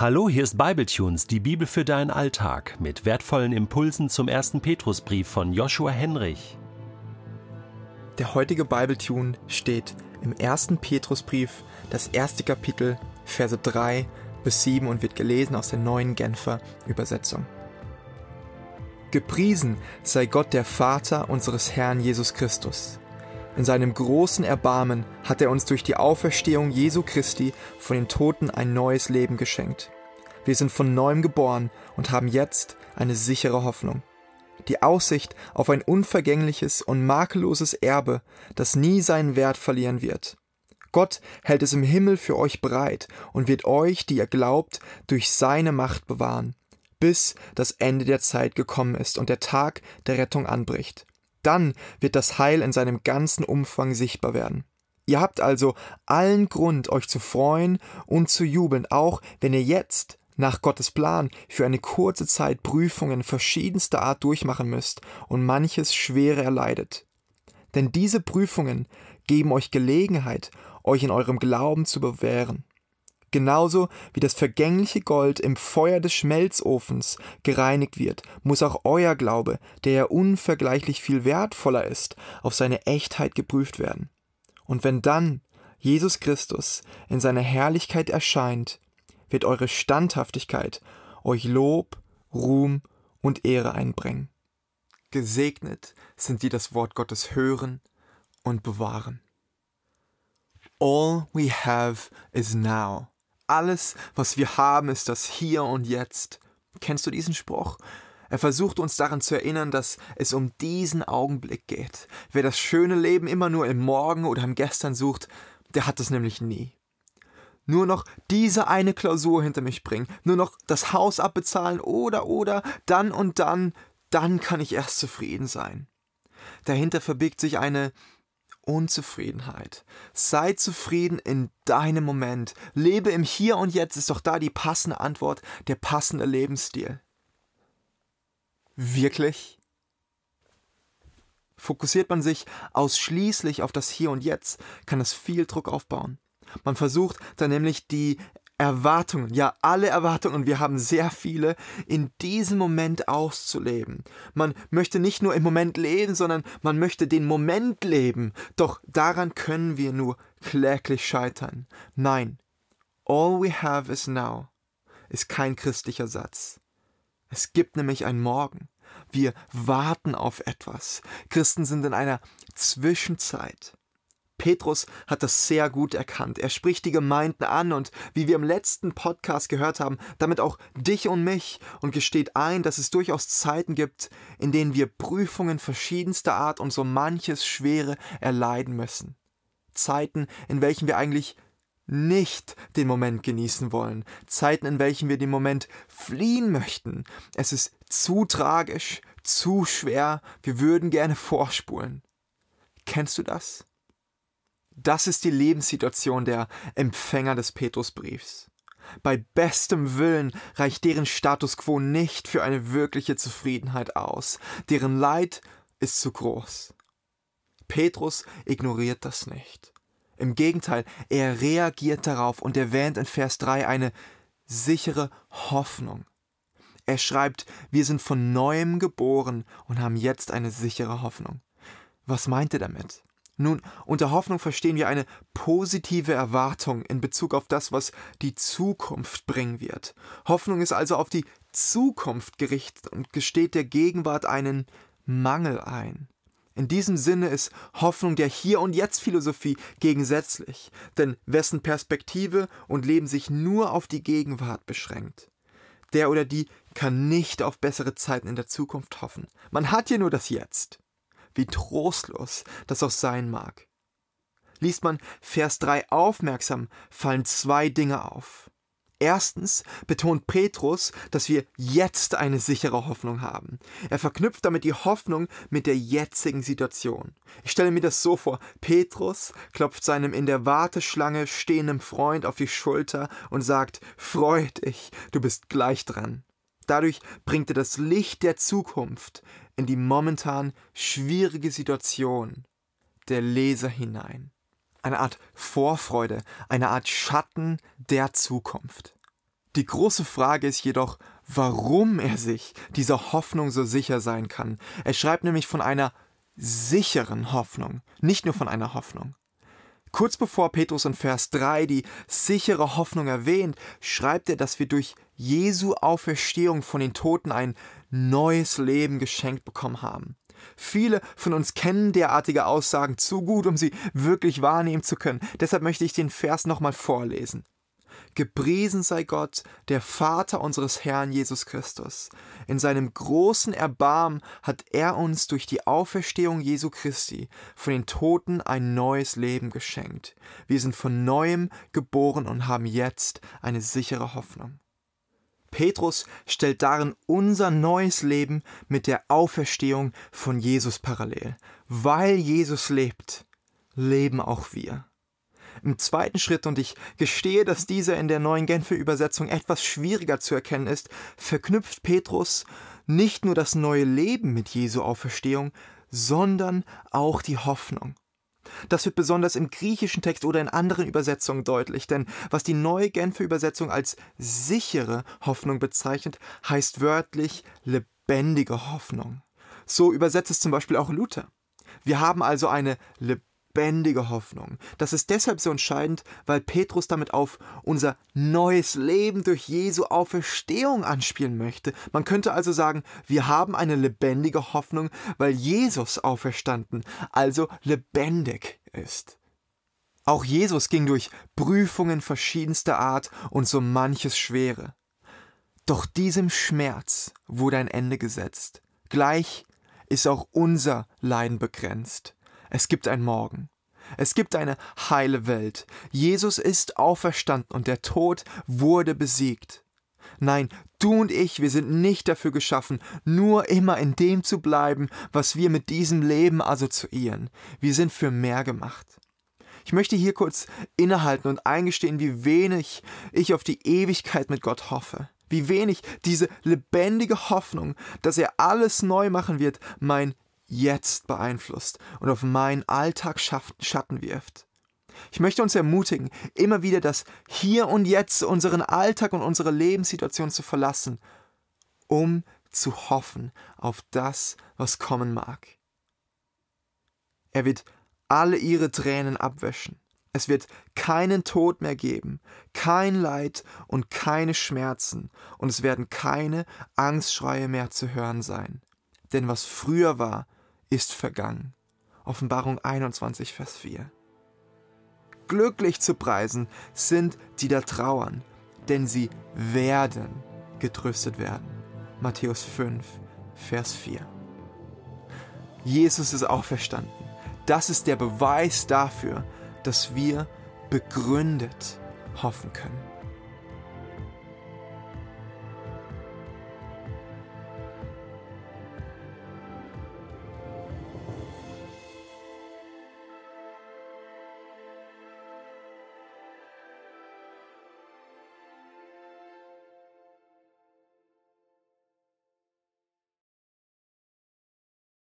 Hallo, hier ist Bibletunes, die Bibel für deinen Alltag, mit wertvollen Impulsen zum ersten Petrusbrief von Joshua Henrich. Der heutige Bibletune steht im ersten Petrusbrief, das erste Kapitel, Verse 3 bis 7 und wird gelesen aus der neuen Genfer Übersetzung. Gepriesen sei Gott der Vater unseres Herrn Jesus Christus in seinem großen Erbarmen hat er uns durch die Auferstehung Jesu Christi von den Toten ein neues Leben geschenkt. Wir sind von neuem geboren und haben jetzt eine sichere Hoffnung. Die Aussicht auf ein unvergängliches und makelloses Erbe, das nie seinen Wert verlieren wird. Gott hält es im Himmel für euch bereit und wird euch, die ihr glaubt, durch seine Macht bewahren, bis das Ende der Zeit gekommen ist und der Tag der Rettung anbricht. Dann wird das Heil in seinem ganzen Umfang sichtbar werden. Ihr habt also allen Grund, euch zu freuen und zu jubeln, auch wenn ihr jetzt nach Gottes Plan für eine kurze Zeit Prüfungen verschiedenster Art durchmachen müsst und manches Schwere erleidet. Denn diese Prüfungen geben euch Gelegenheit, euch in eurem Glauben zu bewähren. Genauso wie das vergängliche Gold im Feuer des Schmelzofens gereinigt wird, muss auch euer Glaube, der ja unvergleichlich viel wertvoller ist, auf seine Echtheit geprüft werden. Und wenn dann Jesus Christus in seiner Herrlichkeit erscheint, wird eure Standhaftigkeit euch Lob, Ruhm und Ehre einbringen. Gesegnet sind die das Wort Gottes hören und bewahren. All we have is now. Alles, was wir haben, ist das Hier und Jetzt. Kennst du diesen Spruch? Er versucht uns daran zu erinnern, dass es um diesen Augenblick geht. Wer das schöne Leben immer nur im Morgen oder im Gestern sucht, der hat es nämlich nie. Nur noch diese eine Klausur hinter mich bringen, nur noch das Haus abbezahlen oder oder dann und dann, dann kann ich erst zufrieden sein. Dahinter verbirgt sich eine Unzufriedenheit. Sei zufrieden in deinem Moment. Lebe im Hier und Jetzt ist doch da die passende Antwort, der passende Lebensstil. Wirklich? Fokussiert man sich ausschließlich auf das Hier und Jetzt, kann es viel Druck aufbauen. Man versucht dann nämlich die Erwartungen, ja alle Erwartungen, wir haben sehr viele, in diesem Moment auszuleben. Man möchte nicht nur im Moment leben, sondern man möchte den Moment leben. Doch daran können wir nur kläglich scheitern. Nein, all we have is now ist kein christlicher Satz. Es gibt nämlich ein Morgen. Wir warten auf etwas. Christen sind in einer Zwischenzeit. Petrus hat das sehr gut erkannt. Er spricht die Gemeinden an und, wie wir im letzten Podcast gehört haben, damit auch dich und mich und gesteht ein, dass es durchaus Zeiten gibt, in denen wir Prüfungen verschiedenster Art und so manches Schwere erleiden müssen. Zeiten, in welchen wir eigentlich nicht den Moment genießen wollen, Zeiten, in welchen wir den Moment fliehen möchten. Es ist zu tragisch, zu schwer, wir würden gerne vorspulen. Kennst du das? Das ist die Lebenssituation der Empfänger des Petrusbriefs. Bei bestem Willen reicht deren Status quo nicht für eine wirkliche Zufriedenheit aus. Deren Leid ist zu groß. Petrus ignoriert das nicht. Im Gegenteil, er reagiert darauf und erwähnt in Vers 3 eine sichere Hoffnung. Er schreibt, wir sind von neuem geboren und haben jetzt eine sichere Hoffnung. Was meint er damit? Nun, unter Hoffnung verstehen wir eine positive Erwartung in Bezug auf das, was die Zukunft bringen wird. Hoffnung ist also auf die Zukunft gerichtet und gesteht der Gegenwart einen Mangel ein. In diesem Sinne ist Hoffnung der Hier- und Jetzt-Philosophie gegensätzlich, denn wessen Perspektive und Leben sich nur auf die Gegenwart beschränkt. Der oder die kann nicht auf bessere Zeiten in der Zukunft hoffen. Man hat ja nur das Jetzt wie trostlos das auch sein mag. Liest man Vers 3 aufmerksam, fallen zwei Dinge auf. Erstens betont Petrus, dass wir jetzt eine sichere Hoffnung haben. Er verknüpft damit die Hoffnung mit der jetzigen Situation. Ich stelle mir das so vor. Petrus klopft seinem in der Warteschlange stehenden Freund auf die Schulter und sagt, Freu dich, du bist gleich dran. Dadurch bringt er das Licht der Zukunft in die momentan schwierige Situation der Leser hinein. Eine Art Vorfreude, eine Art Schatten der Zukunft. Die große Frage ist jedoch, warum er sich dieser Hoffnung so sicher sein kann. Er schreibt nämlich von einer sicheren Hoffnung, nicht nur von einer Hoffnung. Kurz bevor Petrus in Vers 3 die sichere Hoffnung erwähnt, schreibt er, dass wir durch Jesu Auferstehung von den Toten ein neues Leben geschenkt bekommen haben. Viele von uns kennen derartige Aussagen zu gut, um sie wirklich wahrnehmen zu können. Deshalb möchte ich den Vers nochmal vorlesen. Gepriesen sei Gott, der Vater unseres Herrn Jesus Christus. In seinem großen Erbarmen hat er uns durch die Auferstehung Jesu Christi von den Toten ein neues Leben geschenkt. Wir sind von neuem geboren und haben jetzt eine sichere Hoffnung. Petrus stellt darin unser neues Leben mit der Auferstehung von Jesus parallel. Weil Jesus lebt, leben auch wir. Im zweiten Schritt, und ich gestehe, dass dieser in der neuen Genfer Übersetzung etwas schwieriger zu erkennen ist, verknüpft Petrus nicht nur das neue Leben mit Jesu Auferstehung, sondern auch die Hoffnung. Das wird besonders im griechischen Text oder in anderen Übersetzungen deutlich, denn was die neue Genfer Übersetzung als sichere Hoffnung bezeichnet, heißt wörtlich lebendige Hoffnung. So übersetzt es zum Beispiel auch Luther. Wir haben also eine lebendige lebendige Hoffnung. Das ist deshalb so entscheidend, weil Petrus damit auf unser neues Leben durch Jesu Auferstehung anspielen möchte. Man könnte also sagen, wir haben eine lebendige Hoffnung, weil Jesus auferstanden, also lebendig ist. Auch Jesus ging durch Prüfungen verschiedenster Art und so manches Schwere. Doch diesem Schmerz wurde ein Ende gesetzt. Gleich ist auch unser Leiden begrenzt. Es gibt ein Morgen. Es gibt eine heile Welt. Jesus ist auferstanden und der Tod wurde besiegt. Nein, du und ich, wir sind nicht dafür geschaffen, nur immer in dem zu bleiben, was wir mit diesem Leben assoziieren. Wir sind für mehr gemacht. Ich möchte hier kurz innehalten und eingestehen, wie wenig ich auf die Ewigkeit mit Gott hoffe. Wie wenig diese lebendige Hoffnung, dass er alles neu machen wird, mein jetzt beeinflusst und auf meinen Alltag Schatten wirft. Ich möchte uns ermutigen, immer wieder das Hier und Jetzt, unseren Alltag und unsere Lebenssituation zu verlassen, um zu hoffen auf das, was kommen mag. Er wird alle ihre Tränen abwäschen. Es wird keinen Tod mehr geben, kein Leid und keine Schmerzen, und es werden keine Angstschreie mehr zu hören sein. Denn was früher war, ist vergangen. Offenbarung 21, Vers 4. Glücklich zu preisen sind, die da trauern, denn sie werden getröstet werden. Matthäus 5, Vers 4. Jesus ist auferstanden. Das ist der Beweis dafür, dass wir begründet hoffen können.